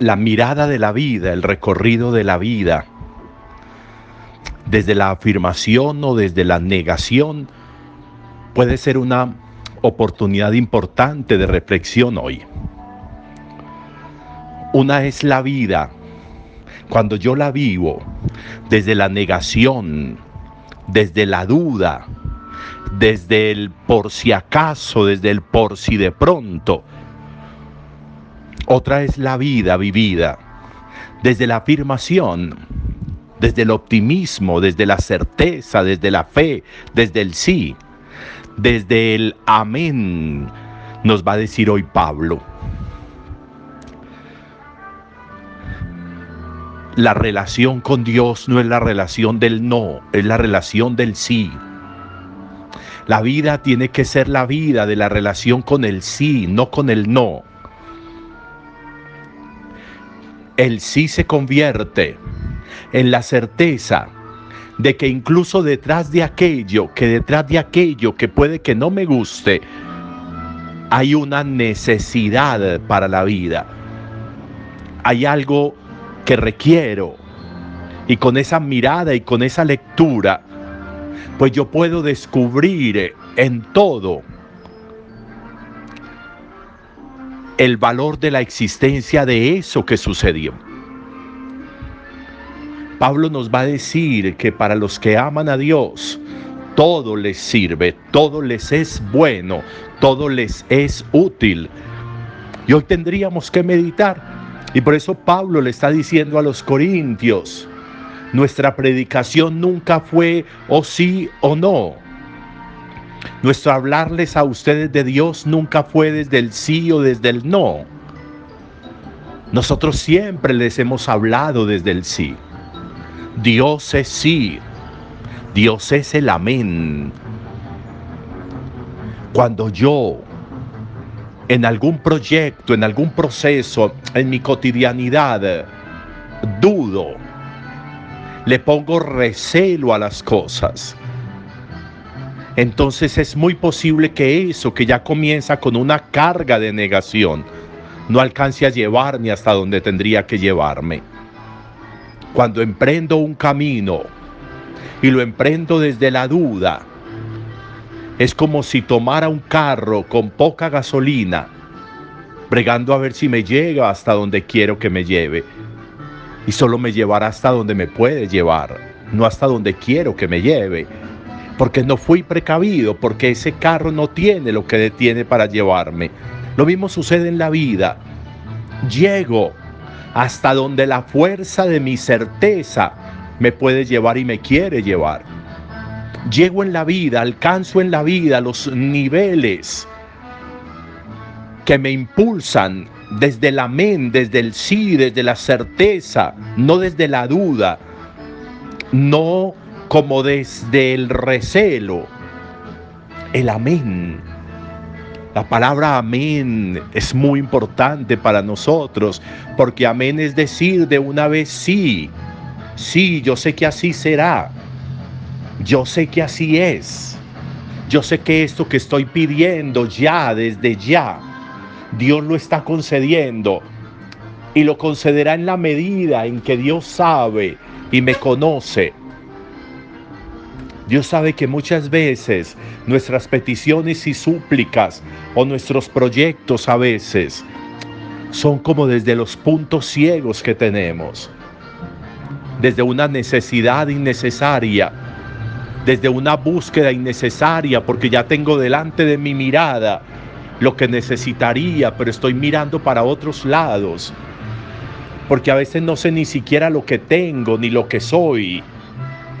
la mirada de la vida, el recorrido de la vida, desde la afirmación o desde la negación, puede ser una oportunidad importante de reflexión hoy. Una es la vida, cuando yo la vivo desde la negación, desde la duda, desde el por si acaso, desde el por si de pronto. Otra es la vida vivida desde la afirmación, desde el optimismo, desde la certeza, desde la fe, desde el sí, desde el amén, nos va a decir hoy Pablo. La relación con Dios no es la relación del no, es la relación del sí. La vida tiene que ser la vida de la relación con el sí, no con el no. El sí se convierte en la certeza de que incluso detrás de aquello, que detrás de aquello que puede que no me guste, hay una necesidad para la vida. Hay algo que requiero. Y con esa mirada y con esa lectura, pues yo puedo descubrir en todo el valor de la existencia de eso que sucedió. Pablo nos va a decir que para los que aman a Dios, todo les sirve, todo les es bueno, todo les es útil. Y hoy tendríamos que meditar. Y por eso Pablo le está diciendo a los corintios, nuestra predicación nunca fue o sí o no. Nuestro hablarles a ustedes de Dios nunca fue desde el sí o desde el no. Nosotros siempre les hemos hablado desde el sí. Dios es sí. Dios es el amén. Cuando yo en algún proyecto, en algún proceso, en mi cotidianidad, dudo, le pongo recelo a las cosas, entonces es muy posible que eso que ya comienza con una carga de negación no alcance a llevarme hasta donde tendría que llevarme cuando emprendo un camino y lo emprendo desde la duda, es como si tomara un carro con poca gasolina, bregando a ver si me llega hasta donde quiero que me lleve. Y solo me llevará hasta donde me puede llevar, no hasta donde quiero que me lleve. Porque no fui precavido, porque ese carro no tiene lo que detiene para llevarme. Lo mismo sucede en la vida. Llego hasta donde la fuerza de mi certeza me puede llevar y me quiere llevar. Llego en la vida, alcanzo en la vida los niveles que me impulsan desde el amén, desde el sí, desde la certeza, no desde la duda, no como desde el recelo. El amén la palabra amén es muy importante para nosotros, porque amén es decir de una vez sí, sí, yo sé que así será, yo sé que así es, yo sé que esto que estoy pidiendo ya, desde ya, Dios lo está concediendo y lo concederá en la medida en que Dios sabe y me conoce Dios sabe que muchas veces nuestras peticiones y súplicas o nuestros proyectos a veces son como desde los puntos ciegos que tenemos, desde una necesidad innecesaria, desde una búsqueda innecesaria, porque ya tengo delante de mi mirada lo que necesitaría, pero estoy mirando para otros lados, porque a veces no sé ni siquiera lo que tengo ni lo que soy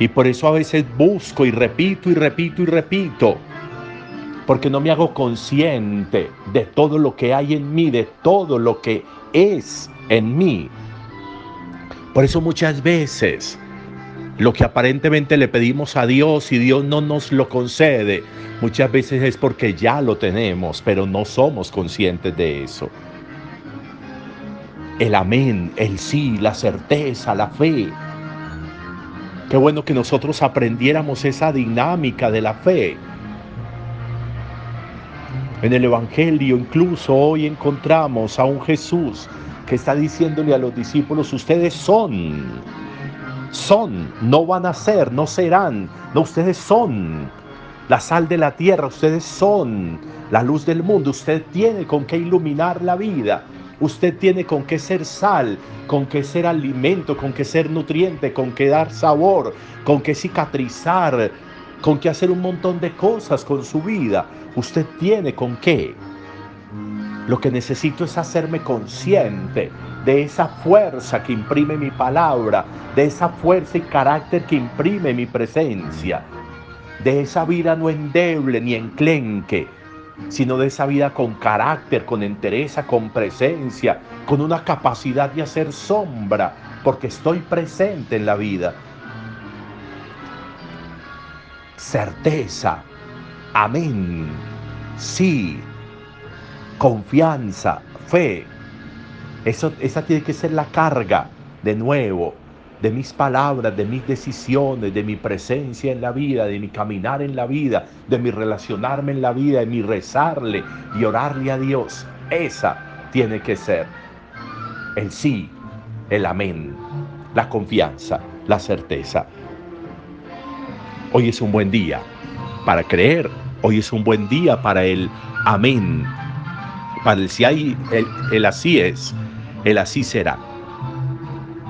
y por eso a veces busco y repito y repito y repito. Porque no me hago consciente de todo lo que hay en mí, de todo lo que es en mí. Por eso muchas veces lo que aparentemente le pedimos a Dios y Dios no nos lo concede, muchas veces es porque ya lo tenemos, pero no somos conscientes de eso. El amén, el sí, la certeza, la fe, Qué bueno que nosotros aprendiéramos esa dinámica de la fe. En el Evangelio incluso hoy encontramos a un Jesús que está diciéndole a los discípulos, ustedes son, son, no van a ser, no serán, no, ustedes son la sal de la tierra, ustedes son la luz del mundo, usted tiene con qué iluminar la vida, usted tiene con qué ser sal, con qué ser alimento, con qué ser nutriente, con qué dar sabor, con qué cicatrizar, con qué hacer un montón de cosas con su vida. Usted tiene con qué. Lo que necesito es hacerme consciente de esa fuerza que imprime mi palabra, de esa fuerza y carácter que imprime mi presencia, de esa vida no endeble ni enclenque, sino de esa vida con carácter, con entereza, con presencia, con una capacidad de hacer sombra, porque estoy presente en la vida. Certeza, amén, sí, confianza, fe. Eso, esa tiene que ser la carga, de nuevo, de mis palabras, de mis decisiones, de mi presencia en la vida, de mi caminar en la vida, de mi relacionarme en la vida, de mi rezarle y orarle a Dios. Esa tiene que ser el sí, el amén, la confianza, la certeza. Hoy es un buen día para creer, hoy es un buen día para el amén, para el si hay, el, el así es, el así será.